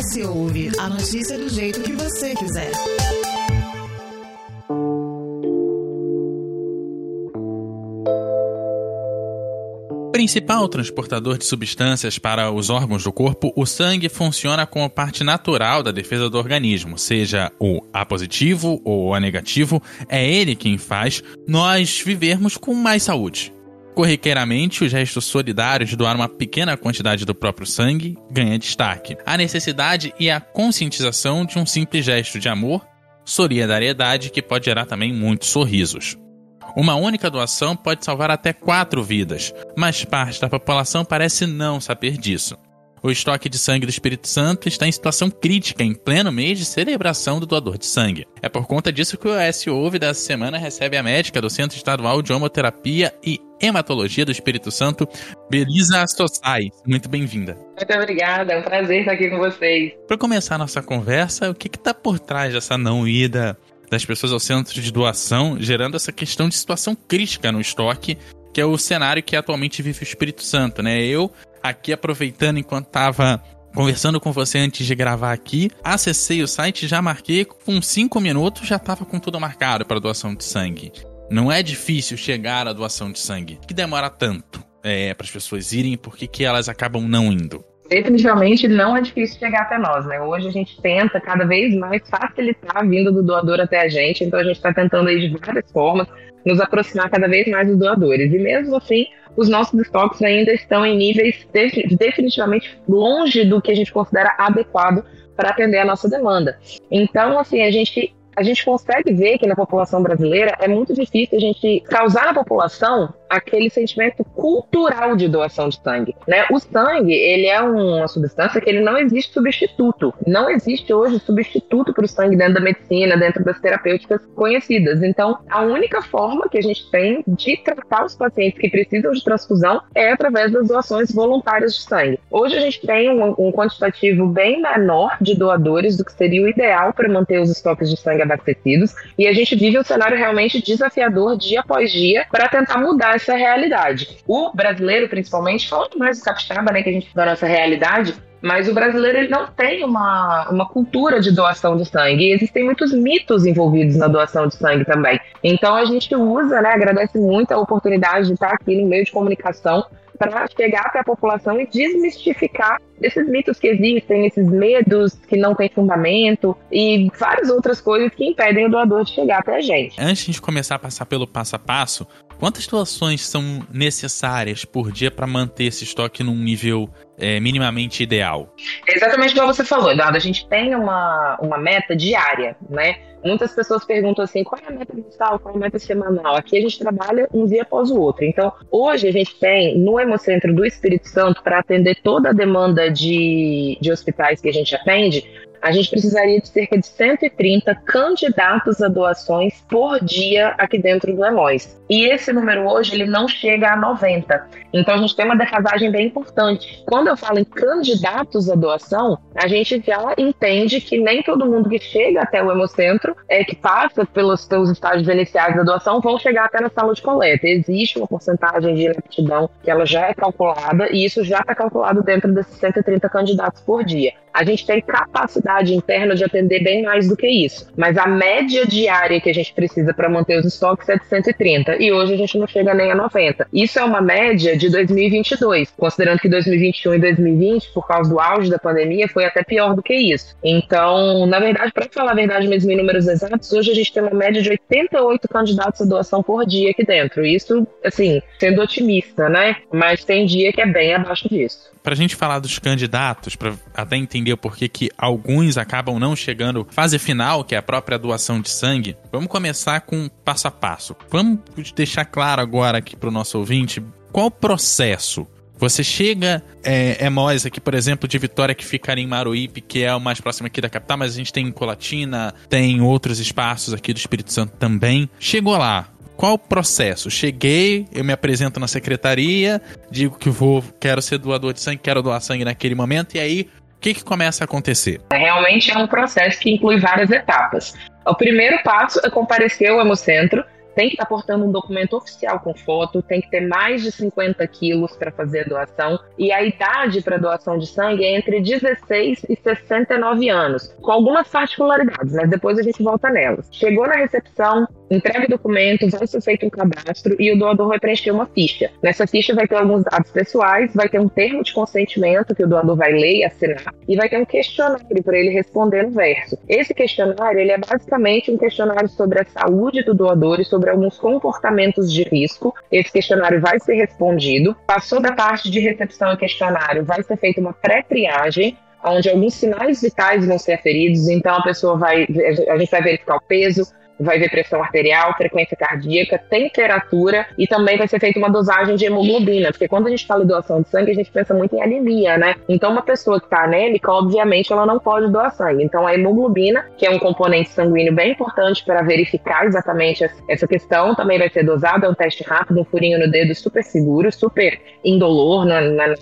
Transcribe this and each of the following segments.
S Ouve, a notícia do jeito que você quiser. Principal transportador de substâncias para os órgãos do corpo, o sangue funciona como parte natural da defesa do organismo, seja o A positivo ou o A negativo, é ele quem faz nós vivermos com mais saúde. Corriqueiramente, os gestos solidários de doar uma pequena quantidade do próprio sangue ganha destaque. A necessidade e a conscientização de um simples gesto de amor, solidariedade que pode gerar também muitos sorrisos. Uma única doação pode salvar até quatro vidas, mas parte da população parece não saber disso. O estoque de sangue do Espírito Santo está em situação crítica em pleno mês de celebração do doador de sangue. É por conta disso que o S Ouve dessa semana recebe a médica do Centro Estadual de Homoterapia e Hematologia do Espírito Santo, Belisa Sossai. Muito bem-vinda. Muito obrigada, é um prazer estar aqui com vocês. Para começar a nossa conversa, o que está por trás dessa não ida das pessoas ao centro de doação, gerando essa questão de situação crítica no estoque, que é o cenário que atualmente vive o Espírito Santo, né? Eu aqui aproveitando enquanto tava conversando com você antes de gravar aqui, acessei o site, já marquei, com 5 minutos já tava com tudo marcado para doação de sangue. Não é difícil chegar à doação de sangue. que demora tanto é, para as pessoas irem? Por que, que elas acabam não indo? Definitivamente não é difícil chegar até nós, né? Hoje a gente tenta cada vez mais facilitar a vinda do doador até a gente, então a gente está tentando aí de várias formas nos aproximar cada vez mais dos doadores. E mesmo assim, os nossos estoques ainda estão em níveis definitivamente longe do que a gente considera adequado para atender a nossa demanda. Então, assim, a gente a gente consegue ver que na população brasileira é muito difícil a gente causar na população aquele sentimento cultural de doação de sangue, né? O sangue, ele é uma substância que ele não existe substituto. Não existe hoje substituto para o sangue dentro da medicina, dentro das terapêuticas conhecidas. Então, a única forma que a gente tem de tratar os pacientes que precisam de transfusão é através das doações voluntárias de sangue. Hoje a gente tem um, um quantitativo bem menor de doadores do que seria o ideal para manter os estoques de sangue abastecidos, e a gente vive um cenário realmente desafiador dia após dia para tentar mudar essa realidade. O brasileiro, principalmente, falando mais do capixaba, né, que a gente da nossa realidade, mas o brasileiro ele não tem uma, uma cultura de doação de sangue. E existem muitos mitos envolvidos na doação de sangue também. Então a gente usa, né, agradece muito a oportunidade de estar aqui no meio de comunicação para chegar até a população e desmistificar esses mitos que existem, esses medos que não têm fundamento e várias outras coisas que impedem o doador de chegar até a gente. Antes de começar a passar pelo passo a passo, quantas doações são necessárias por dia para manter esse estoque num nível é, minimamente ideal? É exatamente como você falou, Eduardo. A gente tem uma, uma meta diária, né? Muitas pessoas perguntam assim, qual é a meta mensal, qual é a meta semanal? Aqui a gente trabalha um dia após o outro. Então, hoje a gente tem no Hemocentro do Espírito Santo, para atender toda a demanda de, de hospitais que a gente atende, a gente precisaria de cerca de 130 candidatos a doações por dia aqui dentro do Emóis. E esse número hoje ele não chega a 90. Então a gente tem uma defasagem bem importante. Quando eu falo em candidatos à doação, a gente já entende que nem todo mundo que chega até o Hemocentro, é, que passa pelos seus estágios iniciais da doação, vão chegar até na sala de coleta. Existe uma porcentagem de inaptidão que ela já é calculada e isso já está calculado dentro desses 130 candidatos por dia. A gente tem capacidade interna de atender bem mais do que isso. Mas a média diária que a gente precisa para manter os estoques é de 130. E hoje a gente não chega nem a 90. Isso é uma média de 2022. Considerando que 2021 e 2020, por causa do auge da pandemia, foi até pior do que isso. Então, na verdade, para falar a verdade mesmo em números exatos, hoje a gente tem uma média de 88 candidatos a doação por dia aqui dentro. Isso, assim, sendo otimista, né? Mas tem dia que é bem abaixo disso pra gente falar dos candidatos, para até entender por que, que alguns acabam não chegando fase final, que é a própria doação de sangue, vamos começar com passo a passo. Vamos deixar claro agora aqui pro nosso ouvinte qual o processo. Você chega, é, é Mois aqui, por exemplo, de Vitória, que fica em Maruípe, que é o mais próximo aqui da capital, mas a gente tem em Colatina, tem outros espaços aqui do Espírito Santo também. Chegou lá, qual o processo? Cheguei, eu me apresento na secretaria, digo que vou, quero ser doador de sangue, quero doar sangue naquele momento, e aí o que, que começa a acontecer? Realmente é um processo que inclui várias etapas. O primeiro passo é comparecer ao Hemocentro, tem que estar tá portando um documento oficial com foto, tem que ter mais de 50 quilos para fazer a doação, e a idade para doação de sangue é entre 16 e 69 anos, com algumas particularidades, mas depois a gente volta nelas. Chegou na recepção, entrega o documento, vai ser feito um cadastro e o doador vai preencher uma ficha. Nessa ficha vai ter alguns dados pessoais, vai ter um termo de consentimento que o doador vai ler e assinar, e vai ter um questionário para ele responder no verso. Esse questionário ele é basicamente um questionário sobre a saúde do doador e sobre alguns comportamentos de risco. Esse questionário vai ser respondido. Passou da parte de recepção e questionário, vai ser feita uma pré-triagem onde alguns sinais vitais vão ser aferidos, então a pessoa vai, a gente vai verificar o peso, vai ver pressão arterial, frequência cardíaca, temperatura e também vai ser feita uma dosagem de hemoglobina, porque quando a gente fala em doação de sangue, a gente pensa muito em anemia, né? Então, uma pessoa que está anêmica, obviamente, ela não pode doar sangue. Então, a hemoglobina, que é um componente sanguíneo bem importante para verificar exatamente essa questão, também vai ser dosada. É um teste rápido, um furinho no dedo super seguro, super indolor, não é, é nada.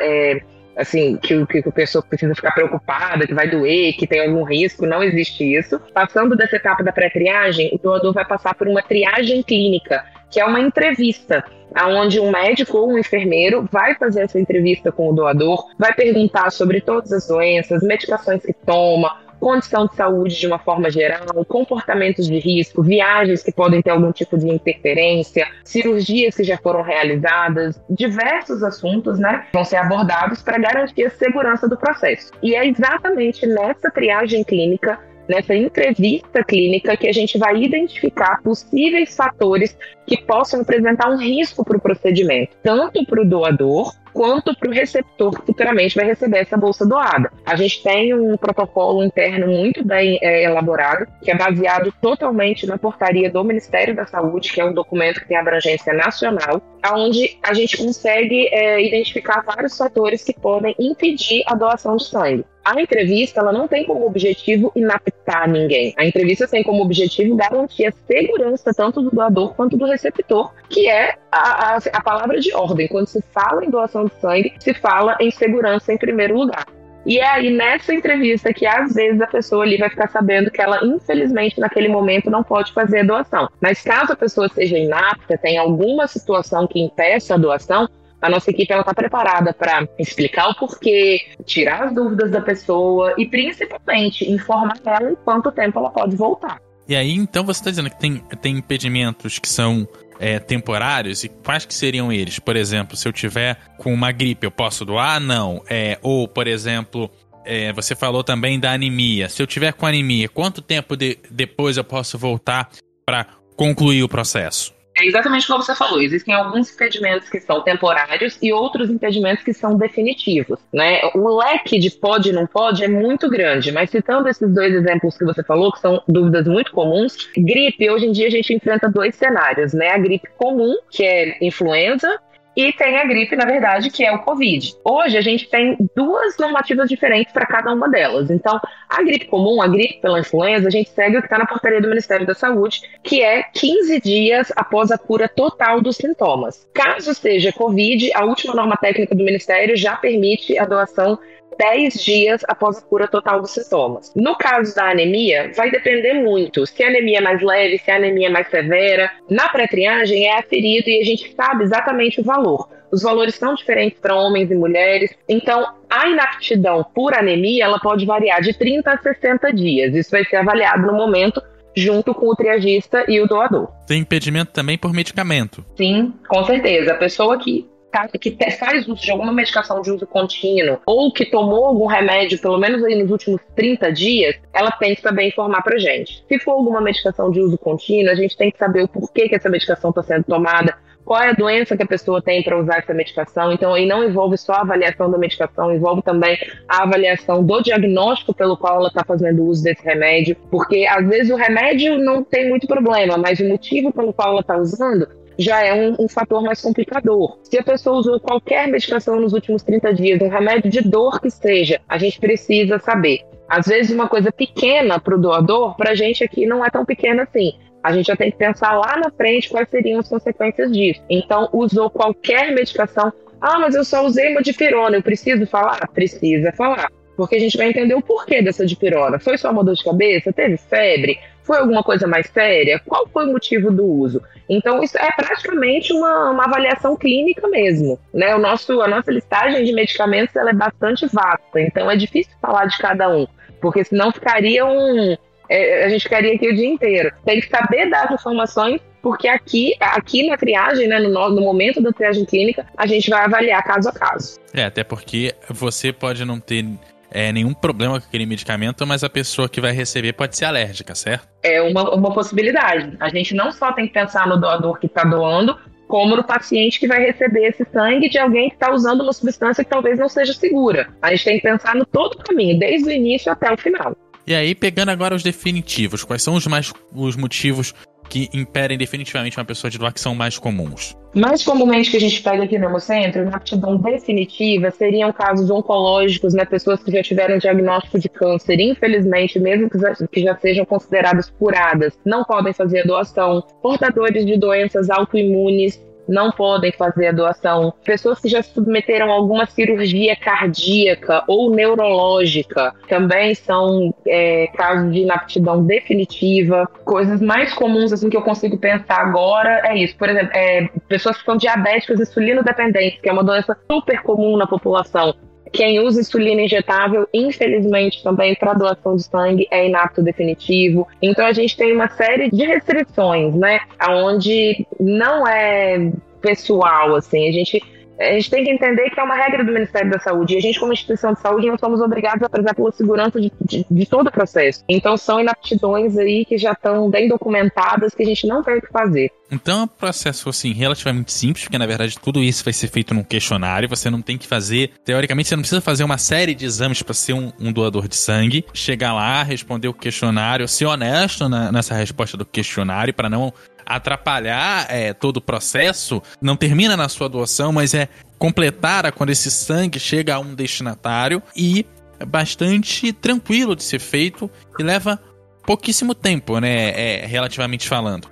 É, assim, que, que a pessoa precisa ficar preocupada, que vai doer, que tem algum risco, não existe isso. Passando dessa etapa da pré-triagem, o doador vai passar por uma triagem clínica, que é uma entrevista, onde um médico ou um enfermeiro vai fazer essa entrevista com o doador, vai perguntar sobre todas as doenças, medicações que toma, condição de saúde de uma forma geral, comportamentos de risco, viagens que podem ter algum tipo de interferência, cirurgias que já foram realizadas, diversos assuntos, né, vão ser abordados para garantir a segurança do processo. E é exatamente nessa triagem clínica nessa entrevista clínica que a gente vai identificar possíveis fatores que possam apresentar um risco para o procedimento, tanto para o doador quanto para o receptor que futuramente vai receber essa bolsa doada. A gente tem um protocolo interno muito bem é, elaborado, que é baseado totalmente na portaria do Ministério da Saúde, que é um documento que tem abrangência nacional, onde a gente consegue é, identificar vários fatores que podem impedir a doação de sangue. A entrevista ela não tem como objetivo inaptar ninguém. A entrevista tem como objetivo garantir a segurança tanto do doador quanto do receptor, que é a, a, a palavra de ordem. Quando se fala em doação de sangue, se fala em segurança em primeiro lugar. E é aí nessa entrevista que às vezes a pessoa ali vai ficar sabendo que ela, infelizmente, naquele momento não pode fazer a doação. Mas caso a pessoa seja inapta, tenha alguma situação que impeça a doação, a nossa equipe está preparada para explicar o porquê, tirar as dúvidas da pessoa e principalmente informar ela em quanto tempo ela pode voltar. E aí, então, você está dizendo que tem, tem impedimentos que são é, temporários e quais que seriam eles? Por exemplo, se eu tiver com uma gripe, eu posso doar? Não. É, ou, por exemplo, é, você falou também da anemia. Se eu tiver com anemia, quanto tempo de, depois eu posso voltar para concluir o processo? É exatamente como você falou. Existem alguns impedimentos que são temporários e outros impedimentos que são definitivos. Né? O leque de pode e não pode é muito grande, mas citando esses dois exemplos que você falou, que são dúvidas muito comuns, gripe, hoje em dia a gente enfrenta dois cenários, né? A gripe comum, que é influenza, e tem a gripe, na verdade, que é o Covid. Hoje a gente tem duas normativas diferentes para cada uma delas. Então, a gripe comum, a gripe pela influenza, a gente segue o que está na portaria do Ministério da Saúde, que é 15 dias após a cura total dos sintomas. Caso seja Covid, a última norma técnica do Ministério já permite a doação 10 dias após a cura total dos sintomas. No caso da anemia, vai depender muito. Se a anemia é mais leve, se a anemia é mais severa. Na pré-triagem é aferido e a gente sabe exatamente o valor. Os valores são diferentes para homens e mulheres. Então, a inaptidão por anemia ela pode variar de 30 a 60 dias. Isso vai ser avaliado no momento junto com o triagista e o doador. Tem impedimento também por medicamento. Sim, com certeza. A pessoa que que faz uso de alguma medicação de uso contínuo ou que tomou algum remédio, pelo menos aí nos últimos 30 dias, ela tem que saber informar pra gente. Se for alguma medicação de uso contínuo, a gente tem que saber o porquê que essa medicação está sendo tomada, qual é a doença que a pessoa tem para usar essa medicação. Então, aí não envolve só a avaliação da medicação, envolve também a avaliação do diagnóstico pelo qual ela está fazendo uso desse remédio, porque às vezes o remédio não tem muito problema, mas o motivo pelo qual ela está usando já é um, um, fator mais complicador. Se a pessoa usou qualquer medicação nos últimos 30 dias, um remédio de dor que seja, a gente precisa saber. Às vezes, uma coisa pequena para o doador, para a gente aqui não é tão pequena assim. A gente já tem que pensar lá na frente quais seriam as consequências disso. Então, usou qualquer medicação. Ah, mas eu só usei uma dipirona, eu preciso falar? Precisa falar porque a gente vai entender o porquê dessa dipirona. Foi só uma dor de cabeça? Teve febre? Foi alguma coisa mais séria? Qual foi o motivo do uso? Então, isso é praticamente uma, uma avaliação clínica mesmo. Né? O nosso, a nossa listagem de medicamentos ela é bastante vasta, então é difícil falar de cada um, porque senão ficaria um. É, a gente ficaria aqui o dia inteiro. Tem que saber dar as informações porque aqui, aqui na triagem, né, no, no, momento da triagem clínica, a gente vai avaliar caso a caso. É, até porque você pode não ter é, nenhum problema com aquele medicamento, mas a pessoa que vai receber pode ser alérgica, certo? É uma, uma possibilidade. A gente não só tem que pensar no doador que está doando, como no paciente que vai receber esse sangue de alguém que está usando uma substância que talvez não seja segura. A gente tem que pensar no todo o caminho, desde o início até o final. E aí, pegando agora os definitivos, quais são os mais os motivos que impedem definitivamente uma pessoa de doar que são mais comuns? Mais comumente que a gente pega aqui no Hemocentro, na aptidão definitiva, seriam casos oncológicos, né? Pessoas que já tiveram diagnóstico de câncer, infelizmente, mesmo que já sejam consideradas curadas, não podem fazer a doação. Portadores de doenças autoimunes, não podem fazer a doação. Pessoas que já submeteram a alguma cirurgia cardíaca ou neurológica também são é, casos de inaptidão definitiva. Coisas mais comuns assim que eu consigo pensar agora é isso. Por exemplo, é, pessoas que são diabéticas insulino dependentes, que é uma doença super comum na população. Quem usa insulina injetável, infelizmente, também para doação de sangue é inapto definitivo. Então a gente tem uma série de restrições, né? Onde não é pessoal, assim, a gente a gente tem que entender que é uma regra do Ministério da Saúde. E a gente, como instituição de saúde, nós somos obrigados a prezar pela segurança de, de, de, todo o processo. Então, são inaptidões aí que já estão bem documentadas, que a gente não tem o que fazer. Então, é um processo, assim, relativamente simples, porque, na verdade, tudo isso vai ser feito num questionário. Você não tem que fazer... Teoricamente, você não precisa fazer uma série de exames para ser um, um, doador de sangue. Chegar lá, responder o questionário, ser honesto na, nessa resposta do questionário, para não atrapalhar é, todo o processo, não termina na sua doação, mas é completar quando esse sangue chega a um destinatário e é bastante tranquilo de ser feito e leva pouquíssimo tempo, né, é, relativamente falando.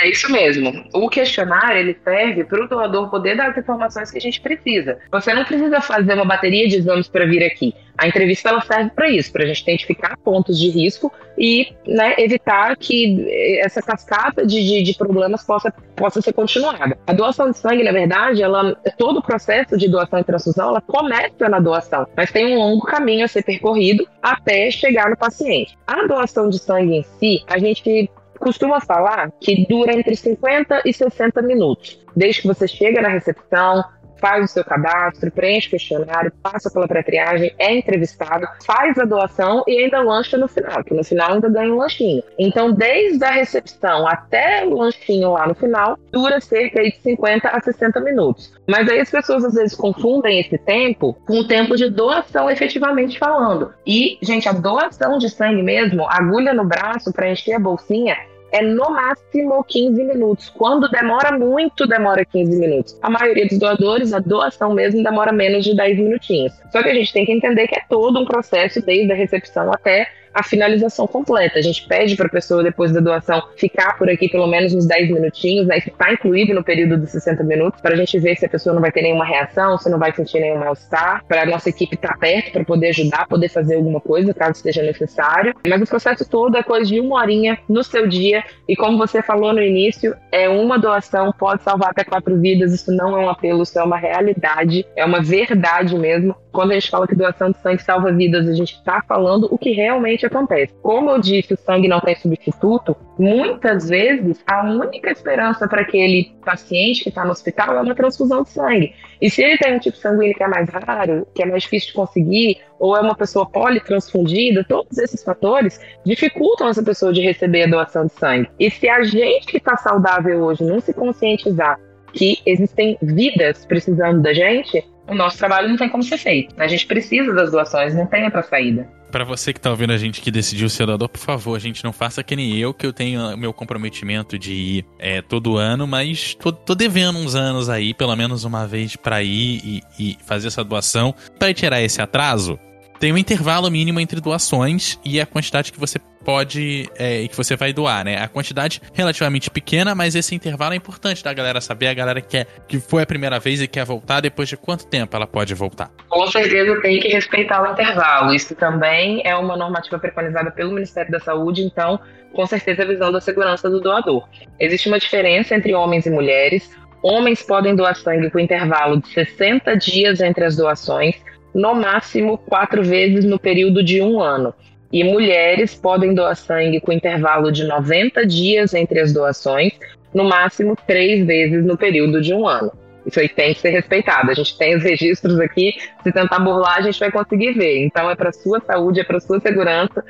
É isso mesmo. O questionário ele serve para o doador poder dar as informações que a gente precisa. Você não precisa fazer uma bateria de exames para vir aqui. A entrevista ela serve para isso, para a gente identificar pontos de risco e né, evitar que essa cascata de, de, de, problemas possa, possa ser continuada. A doação de sangue, na verdade, ela, todo o processo de doação e transfusão, ela começa na doação, mas tem um longo caminho a ser percorrido até chegar no paciente. A doação de sangue em si, a gente costuma falar que dura entre 50 e 60 minutos. Desde que você chega na recepção, faz o seu cadastro, preenche o questionário, passa pela pré-triagem, é entrevistado, faz a doação e ainda lancha no final, que no final ainda ganha um lanchinho. Então, desde a recepção até o lanchinho lá no final, dura cerca de 50 a 60 minutos. Mas aí as pessoas às vezes confundem esse tempo com o tempo de doação efetivamente falando. E, gente, a doação de sangue mesmo, agulha no braço para encher a bolsinha, é no máximo 15 minutos. Quando demora muito, demora 15 minutos. A maioria dos doadores, a doação mesmo, demora menos de 10 minutinhos. Só que a gente tem que entender que é todo um processo, desde a recepção até a finalização completa. A gente pede para a pessoa, depois da doação, ficar por aqui pelo menos uns 10 minutinhos, né? Isso está incluído no período de 60 minutos, para a gente ver se a pessoa não vai ter nenhuma reação, se não vai sentir nenhum mal-estar, para a nossa equipe estar tá perto para poder ajudar, poder fazer alguma coisa, caso seja necessário. Mas o processo todo é coisa de uma horinha no seu dia, e como você falou no início, é uma doação, pode salvar até quatro vidas, isso não é um apelo, isso é uma realidade, é uma verdade mesmo. Quando a gente fala que doação de sangue salva vidas, a gente está falando o que realmente acontece. Como eu disse, o sangue não tem substituto, muitas vezes a única esperança para aquele paciente que está no hospital é uma transfusão de sangue. E se ele tem um tipo sanguíneo que é mais raro, que é mais difícil de conseguir, ou é uma pessoa politransfundida, todos esses fatores dificultam essa pessoa de receber a doação de sangue. E se a gente que está saudável hoje não se conscientizar que existem vidas precisando da gente, o nosso trabalho não tem como ser feito. A gente precisa das doações, não tem outra saída. Para você que tá ouvindo a gente que decidiu ser doador, por favor, gente, não faça que nem eu, que eu tenho meu comprometimento de ir é, todo ano, mas tô, tô, devendo uns anos aí, pelo menos uma vez para ir e, e, fazer essa doação. Para tirar esse atraso, tem um intervalo mínimo entre doações e a quantidade que você pode é, que você vai doar, né? A quantidade relativamente pequena, mas esse intervalo é importante da galera saber. A galera que, quer, que foi a primeira vez e quer voltar, depois de quanto tempo ela pode voltar? Com certeza tem que respeitar o intervalo. Isso também é uma normativa preconizada pelo Ministério da Saúde, então, com certeza, a visão da segurança do doador. Existe uma diferença entre homens e mulheres. Homens podem doar sangue com intervalo de 60 dias entre as doações, no máximo quatro vezes no período de um ano. E mulheres podem doar sangue com intervalo de 90 dias entre as doações, no máximo três vezes no período de um ano. Isso aí tem que ser respeitado. A gente tem os registros aqui, se tentar burlar, a gente vai conseguir ver. Então é para sua saúde, é para sua segurança,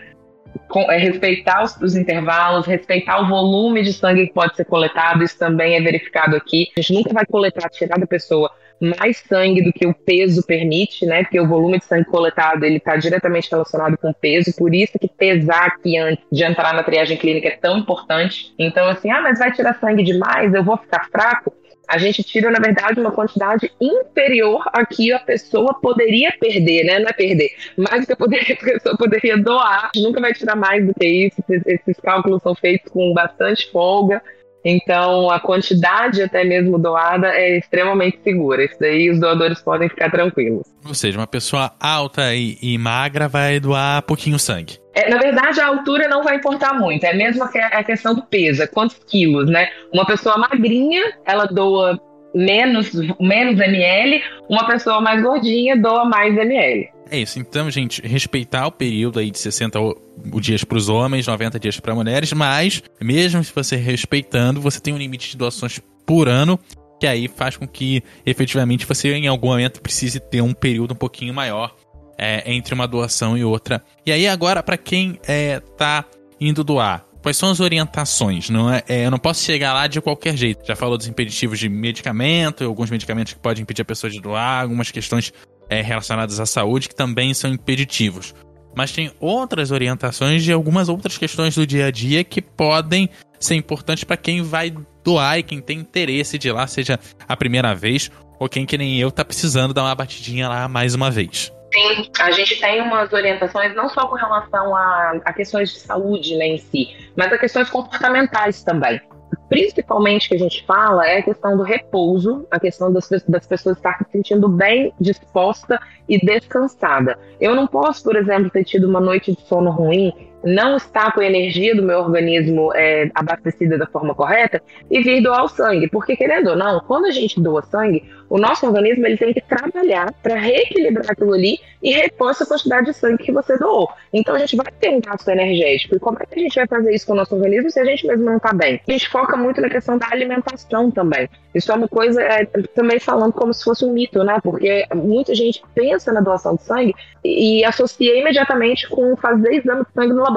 é respeitar os, os, intervalos, respeitar o volume de sangue que pode ser coletado. Isso também é verificado aqui. A gente nunca vai coletar, tirar da pessoa mais sangue do que o peso permite, né? Porque o volume de sangue coletado ele está diretamente relacionado com o peso, por isso que pesar aqui antes de entrar na triagem clínica é tão importante. Então, assim, ah, mas vai tirar sangue demais, eu vou ficar fraco. A gente tira, na verdade, uma quantidade inferior a que a pessoa poderia perder, né? Não é perder, mas que a, pessoa poderia doar. A gente nunca vai tirar mais do que isso. Esses cálculos são feitos com bastante folga. Então, a quantidade até mesmo doada é extremamente segura. Isso daí os doadores podem ficar tranquilos. Ou seja, uma pessoa alta e, e magra vai doar pouquinho sangue. É, na verdade, a altura não vai importar muito. É mesmo a questão do peso, é quantos quilos, né? Uma pessoa magrinha, ela doa menos, menos ml. Uma pessoa mais gordinha doa mais ml. É isso. Então, gente, respeitar o período aí de 60 dias para os homens, 90 dias para mulheres, mas mesmo se você respeitando, você tem um limite de doações por ano, que aí faz com que efetivamente você em algum momento precise ter um período um pouquinho maior é, entre uma doação e outra. E aí agora para quem é, tá indo doar, quais são as orientações? Não é, é, eu não posso chegar lá de qualquer jeito. Já falou dos impeditivos de medicamento, alguns medicamentos que podem impedir a pessoa de doar, algumas questões é, relacionadas à saúde que também são impeditivos. Mas tem outras orientações de algumas outras questões do dia a dia que podem ser importantes para quem vai doar e quem tem interesse de ir lá, seja a primeira vez ou quem que nem eu tá precisando dar uma batidinha lá mais uma vez. Sim, a gente tem umas orientações não só com relação a, a questões de saúde né, em si, mas a questões comportamentais também principalmente que a gente fala é a questão do repouso, a questão das, das pessoas estar se sentindo bem disposta e descansada. Eu não posso, por exemplo, ter tido uma noite de sono ruim não está com a energia do meu organismo é, abastecida da forma correta e vir doar o sangue. Porque, querendo ou não, quando a gente doa sangue, o nosso organismo ele tem que trabalhar para reequilibrar aquilo ali e repor essa quantidade de sangue que você doou. Então, a gente vai ter um gasto energético. E como é que a gente vai fazer isso com o nosso organismo se a gente mesmo não está bem? A gente foca muito na questão da alimentação também. Isso é uma coisa, é, também falando como se fosse um mito, né? Porque muita gente pensa na doação de sangue e, e associa imediatamente com fazer exame de sangue no.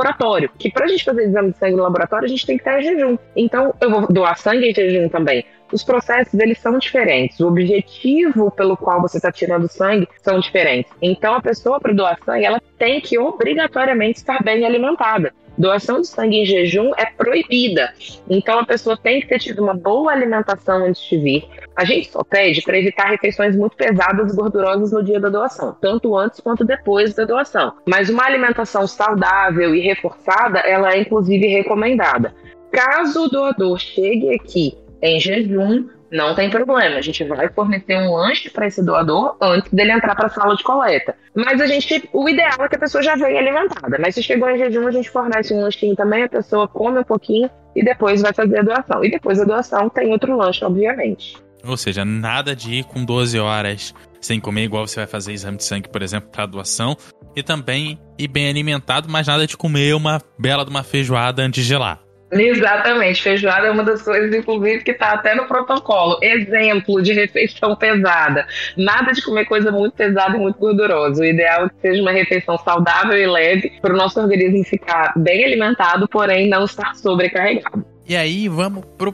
Que para a gente fazer exame de sangue no laboratório, a gente tem que estar em jejum. Então, eu vou doar sangue em jejum também. Os processos, eles são diferentes. O objetivo pelo qual você está tirando sangue são diferentes. Então, a pessoa, para doar sangue, ela tem que obrigatoriamente estar bem alimentada. Doação de sangue em jejum é proibida. Então a pessoa tem que ter tido uma boa alimentação antes de vir. A gente só pede para evitar refeições muito pesadas e gordurosas no dia da doação, tanto antes quanto depois da doação. Mas uma alimentação saudável e reforçada, ela é inclusive recomendada. Caso o doador chegue aqui em jejum, não tem problema, a gente vai fornecer um lanche para esse doador antes dele entrar para a sala de coleta. Mas a gente, o ideal é que a pessoa já venha alimentada. Mas se chegou em jejum, a gente fornece um lanchinho também, a pessoa come um pouquinho e depois vai fazer a doação. E depois da doação tem outro lanche, obviamente. Ou seja, nada de ir com 12 horas sem comer, igual você vai fazer exame de sangue, por exemplo, para doação. E também ir bem alimentado, mas nada de comer uma bela de uma feijoada antes de lá. Exatamente, feijoada é uma das coisas, inclusive, que está até no protocolo. Exemplo de refeição pesada. Nada de comer coisa muito pesada e muito gordurosa. O ideal é que seja uma refeição saudável e leve para o nosso organismo ficar bem alimentado, porém não estar sobrecarregado. E aí, vamos pro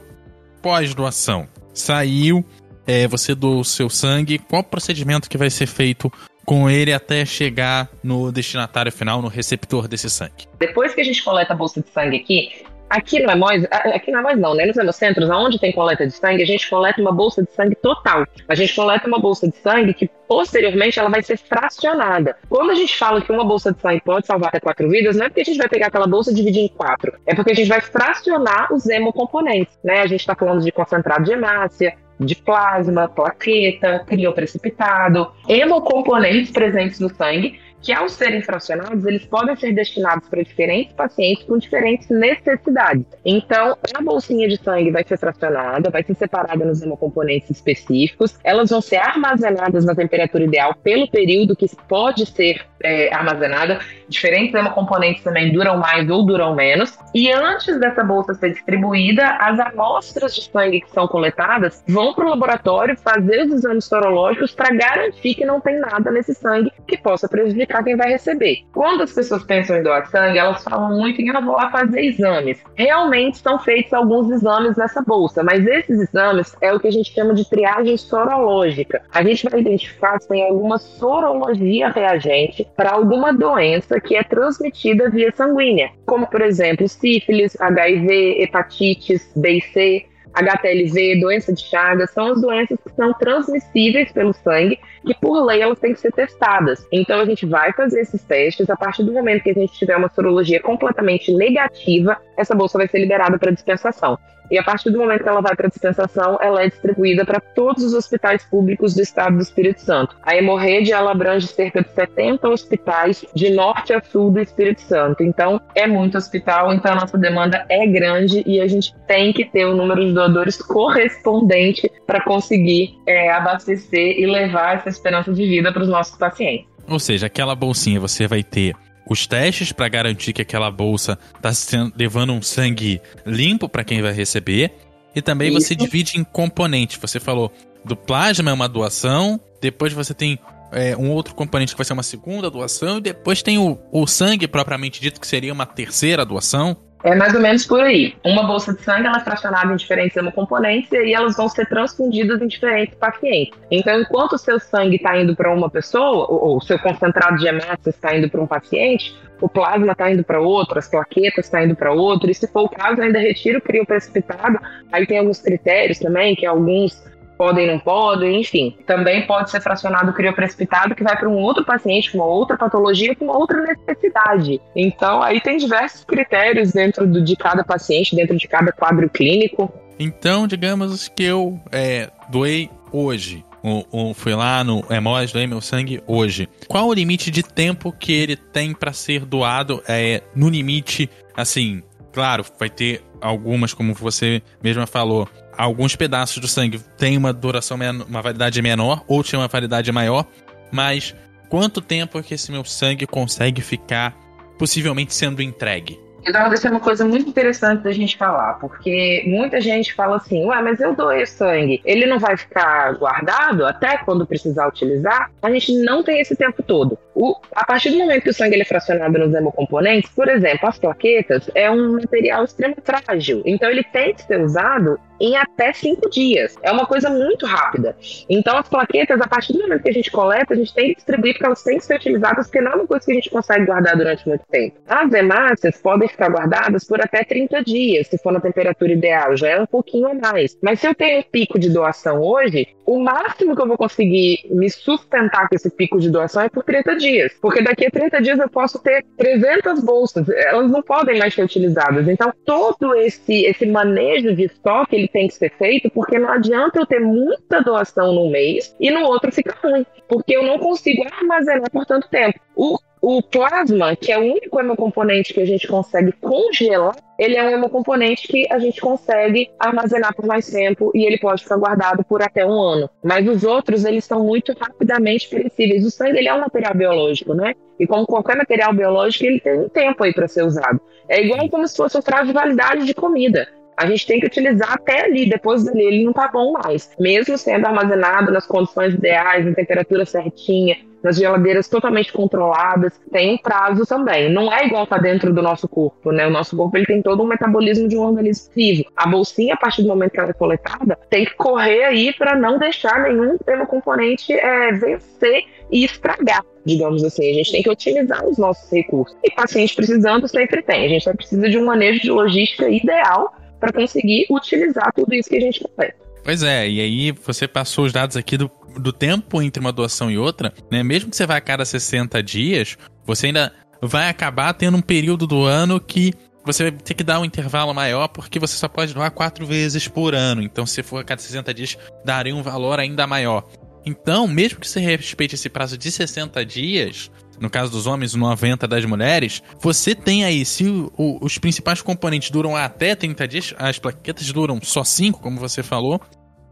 pós-doação. Saiu, é, você doou o seu sangue, qual o procedimento que vai ser feito com ele até chegar no destinatário final, no receptor desse sangue? Depois que a gente coleta a bolsa de sangue aqui, Aqui no Amós, aqui no Amós não, né? Nos hemocentros, onde tem coleta de sangue, a gente coleta uma bolsa de sangue total. A gente coleta uma bolsa de sangue que posteriormente ela vai ser fracionada. Quando a gente fala que uma bolsa de sangue pode salvar até quatro vidas, não é porque a gente vai pegar aquela bolsa e dividir em quatro, é porque a gente vai fracionar os hemocomponentes, né? A gente está falando de concentrado de hemácia, de plasma, plaqueta, crioprecipitado, hemocomponentes presentes no sangue que ao serem fracionados, eles podem ser destinados para diferentes pacientes com diferentes necessidades. Então, a bolsinha de sangue vai ser fracionada, vai ser separada nos hemocomponentes específicos, elas vão ser armazenadas na temperatura ideal pelo período que pode ser é, armazenada. Diferentes hemocomponentes também duram mais ou duram menos. E antes dessa bolsa ser distribuída, as amostras de sangue que são coletadas vão para o laboratório fazer os exames sorológicos para garantir que não tem nada nesse sangue que possa prejudicar quem vai receber. Quando as pessoas pensam em doar sangue, elas falam muito em ah, vou lá fazer exames. Realmente são feitos alguns exames nessa bolsa, mas esses exames é o que a gente chama de triagem sorológica. A gente vai identificar se tem alguma sorologia reagente para alguma doença que é transmitida via sanguínea, como por exemplo sífilis, HIV, hepatites B e C, HTLV, doença de Chagas, são as doenças que são transmissíveis pelo sangue, que por lei elas têm que ser testadas. Então a gente vai fazer esses testes, a partir do momento que a gente tiver uma sorologia completamente negativa, essa bolsa vai ser liberada para dispensação. E a partir do momento que ela vai para dispensação, ela é distribuída para todos os hospitais públicos do estado do Espírito Santo. A hemorrede ela abrange cerca de 70 hospitais de norte a sul do Espírito Santo. Então, é muito hospital, então a nossa demanda é grande e a gente tem que ter o número de doadores correspondente para conseguir é, abastecer e levar essa esperança de vida para os nossos pacientes. Ou seja, aquela bolsinha você vai ter os testes para garantir que aquela bolsa está levando um sangue limpo para quem vai receber. E também Isso. você divide em componentes. Você falou do plasma é uma doação, depois você tem é, um outro componente que vai ser uma segunda doação, e depois tem o, o sangue propriamente dito, que seria uma terceira doação. É mais ou menos por aí. Uma bolsa de sangue ela é fracionada em diferentes hemocomponentes e aí elas vão ser transfundidas em diferentes pacientes. Então, enquanto o seu sangue está indo para uma pessoa, ou o seu concentrado de hemácia está indo para um paciente, o plasma está indo para outro, as plaquetas estão tá indo para outro, e se for o caso, ainda retira o crio precipitado. Aí tem alguns critérios também, que alguns podem não podem, enfim. Também pode ser fracionado crioprecipitado que vai para um outro paciente com uma outra patologia, com uma outra necessidade. Então, aí tem diversos critérios dentro do, de cada paciente, dentro de cada quadro clínico. Então, digamos que eu é, doei hoje. Ou, ou fui lá no Hemós, doei meu sangue hoje. Qual o limite de tempo que ele tem para ser doado? É, no limite, assim, claro, vai ter algumas, como você mesma falou, alguns pedaços do sangue têm uma duração, uma validade menor, ou tem uma validade maior, mas quanto tempo é que esse meu sangue consegue ficar possivelmente sendo entregue? Eduardo, é uma coisa muito interessante da gente falar, porque muita gente fala assim, ué, mas eu doei sangue, ele não vai ficar guardado até quando precisar utilizar? A gente não tem esse tempo todo. O, a partir do momento que o sangue é fracionado nos hemocomponentes, por exemplo, as plaquetas é um material extremamente frágil, então ele tem que ser usado em até cinco dias. É uma coisa muito rápida. Então, as plaquetas, a partir do momento que a gente coleta, a gente tem que distribuir porque elas têm que ser utilizadas, porque não é uma coisa que a gente consegue guardar durante muito tempo. As hemácias podem ficar guardadas por até 30 dias, se for na temperatura ideal, já é um pouquinho a mais. Mas se eu tenho um pico de doação hoje, o máximo que eu vou conseguir me sustentar com esse pico de doação é por 30 dias. Porque daqui a 30 dias eu posso ter 300 bolsas, elas não podem mais ser utilizadas. Então, todo esse, esse manejo de estoque ele tem que ser feito, porque não adianta eu ter muita doação no mês e no outro fica ruim, porque eu não consigo armazenar por tanto tempo. O o plasma, que é o único hemocomponente que a gente consegue congelar, ele é um hemocomponente que a gente consegue armazenar por mais tempo e ele pode ficar guardado por até um ano. Mas os outros, eles são muito rapidamente perecíveis. O sangue, ele é um material biológico, né? E como qualquer material biológico, ele tem um tempo aí para ser usado. É igual como se fosse um prazo de validade de comida. A gente tem que utilizar até ali, depois dali ele não tá bom mais. Mesmo sendo armazenado nas condições ideais, na temperatura certinha, nas geladeiras totalmente controladas, tem um prazo também. Não é igual tá dentro do nosso corpo, né? O nosso corpo ele tem todo um metabolismo de um organismo vivo. A bolsinha, a partir do momento que ela é coletada, tem que correr aí para não deixar nenhum componente é, vencer e estragar. digamos assim. A gente tem que otimizar os nossos recursos. E paciente precisando sempre tem. A gente só precisa de um manejo de logística ideal para conseguir utilizar tudo isso que a gente coleta. Pois é, e aí você passou os dados aqui do, do tempo entre uma doação e outra, né? Mesmo que você vá a cada 60 dias, você ainda vai acabar tendo um período do ano que você vai ter que dar um intervalo maior porque você só pode doar quatro vezes por ano. Então, se for a cada 60 dias, daria um valor ainda maior. Então, mesmo que você respeite esse prazo de 60 dias, no caso dos homens, 90 das mulheres, você tem aí, se o, os principais componentes duram até 30 dias, as plaquetas duram só 5, como você falou,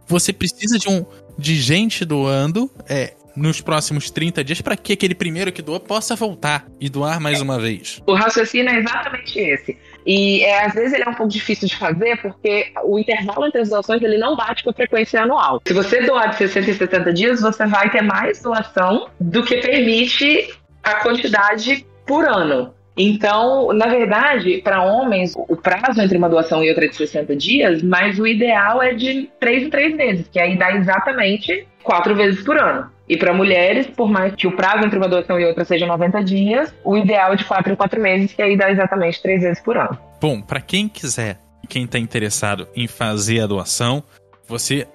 você precisa de um de gente doando é, nos próximos 30 dias para que aquele primeiro que doou possa voltar e doar mais uma vez. O raciocínio é exatamente esse. E é, às vezes ele é um pouco difícil de fazer porque o intervalo entre as doações ele não bate com a frequência anual. Se você doar de 60 em 60 dias, você vai ter mais doação do que permite a quantidade por ano. Então, na verdade, para homens, o prazo entre uma doação e outra é de 60 dias, mas o ideal é de 3 em 3 meses, que aí dá exatamente 4 vezes por ano. E para mulheres, por mais que o prazo entre uma doação e outra seja 90 dias, o ideal é de 4 em 4 meses, que aí dá exatamente 3 vezes por ano. Bom, para quem quiser, quem está interessado em fazer a doação, você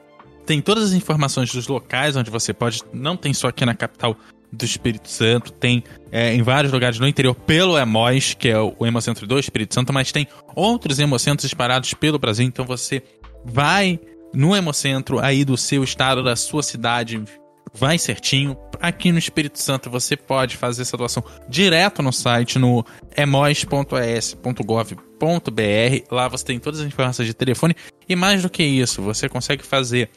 tem todas as informações dos locais onde você pode, não tem só aqui na capital do Espírito Santo, tem é, em vários lugares no interior pelo Hemóis, que é o Hemocentro do Espírito Santo, mas tem outros hemocentros espalhados pelo Brasil, então você vai no Hemocentro aí do seu estado, da sua cidade, vai certinho. Aqui no Espírito Santo você pode fazer essa doação direto no site no emos.es.gov.br. Lá você tem todas as informações de telefone e mais do que isso, você consegue fazer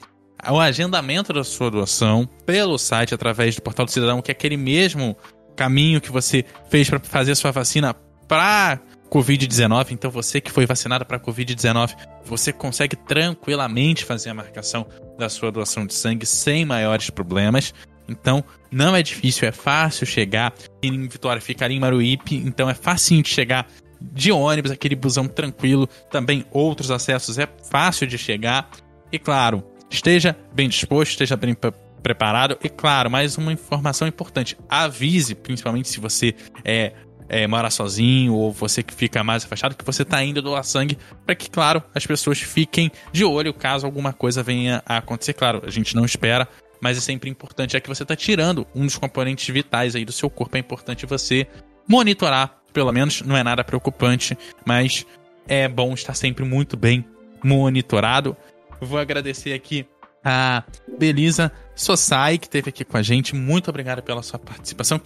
o agendamento da sua doação pelo site através do Portal do Cidadão, que é aquele mesmo caminho que você fez para fazer a sua vacina para Covid-19. Então, você que foi vacinado para Covid-19, você consegue tranquilamente fazer a marcação da sua doação de sangue sem maiores problemas. Então, não é difícil, é fácil chegar. Em Vitória ficaria em Maruípe, então é facinho de chegar de ônibus, aquele busão tranquilo. Também outros acessos é fácil de chegar. E claro, esteja bem disposto, esteja bem preparado. E claro, mais uma informação importante: avise, principalmente se você é é, mora sozinho ou você que fica mais afastado, que você está indo doar sangue, para que, claro, as pessoas fiquem de olho caso alguma coisa venha a acontecer. Claro, a gente não espera, mas é sempre importante, é que você está tirando um dos componentes vitais aí do seu corpo, é importante você monitorar, pelo menos não é nada preocupante, mas é bom estar sempre muito bem monitorado. Vou agradecer aqui a Belisa Sossai, que esteve aqui com a gente. Muito obrigada pela sua participação.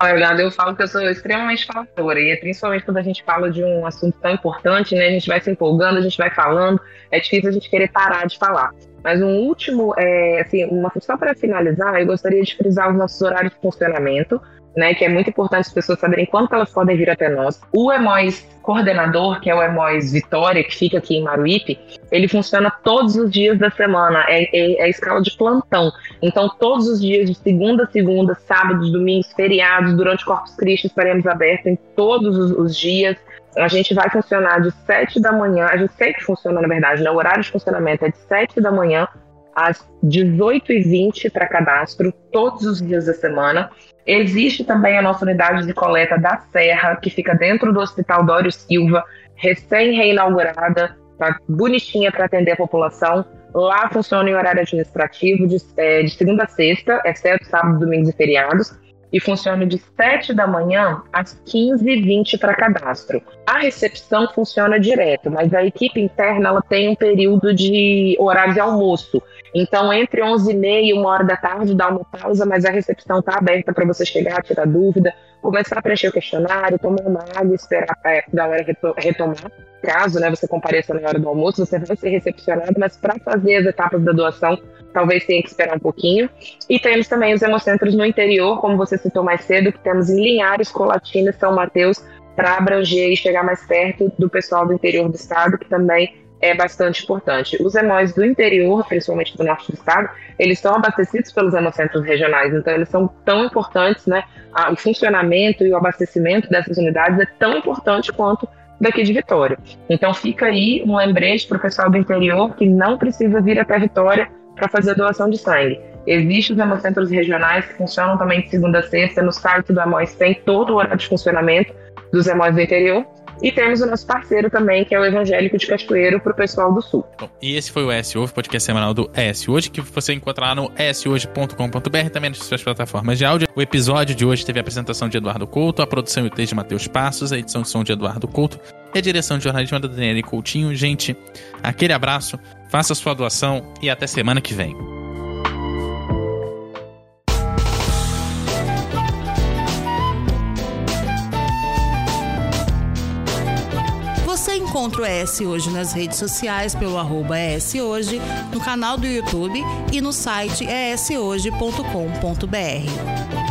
Olha, eu falo que eu sou extremamente faladora, e é principalmente quando a gente fala de um assunto tão importante, né? A gente vai se empolgando, a gente vai falando, é difícil a gente querer parar de falar. Mas um último, é, assim, uma, só para finalizar, eu gostaria de frisar os nossos horários de funcionamento né, que é muito importante as pessoas saberem quanto elas podem vir até nós. O EMOIS coordenador, que é o EMOIS Vitória, que fica aqui em Maruípe, ele funciona todos os dias da semana, é, é, é escala de plantão. Então, todos os dias, de segunda a segunda, sábados, domingos, feriados, durante Corpus Christi, estaremos abertos em todos os, os dias. A gente vai funcionar de 7 da manhã, a gente sempre funciona, na verdade, né? o horário de funcionamento é de 7 da manhã às 18h20 para cadastro, todos os dias da semana. Existe também a nossa unidade de coleta da Serra, que fica dentro do Hospital Dório Silva, recém-reinaugurada, tá bonitinha para atender a população. Lá funciona em horário administrativo de, é, de segunda a sexta, exceto sábado, domingos e feriados e funciona de 7 da manhã às 15h20 para cadastro. A recepção funciona direto, mas a equipe interna ela tem um período de horário de almoço. Então, entre 11h30 e 1 hora da tarde, dá uma pausa, mas a recepção está aberta para você chegar, tirar dúvida, começar a preencher o questionário, tomar uma água, esperar a galera retomar. Caso né, você compareça na hora do almoço, você vai ser recepcionado, mas para fazer as etapas da doação, talvez tenha que esperar um pouquinho. E temos também os hemocentros no interior, como você citou mais cedo, que temos em Linhares, Colatina São Mateus, para abranger e chegar mais perto do pessoal do interior do estado, que também é bastante importante. Os hemóis do interior, principalmente do norte do estado, eles são abastecidos pelos hemocentros regionais, então eles são tão importantes, né? O funcionamento e o abastecimento dessas unidades é tão importante quanto daqui de Vitória. Então fica aí um lembrete para o pessoal do interior que não precisa vir até Vitória para fazer doação de sangue. Existem os hemocentros regionais que funcionam também de segunda a sexta. No site do Hemóis tem todo o horário de funcionamento dos Hemóis do interior. E temos o nosso parceiro também, que é o Evangélico de Cachoeiro, para o pessoal do Sul. Bom, e esse foi o ES Hoje, podcast semanal do ES Hoje, que você encontrará no eshoje.com.br, também nas suas plataformas de áudio. O episódio de hoje teve a apresentação de Eduardo Couto, a produção e o texto de Matheus Passos, a edição de som de Eduardo Couto e a direção de jornalismo da Daniela Coutinho. Gente, aquele abraço, faça sua doação e até semana que vem. Você encontra o ES Hoje nas redes sociais pelo arroba ES Hoje, no canal do YouTube e no site eshoje.com.br.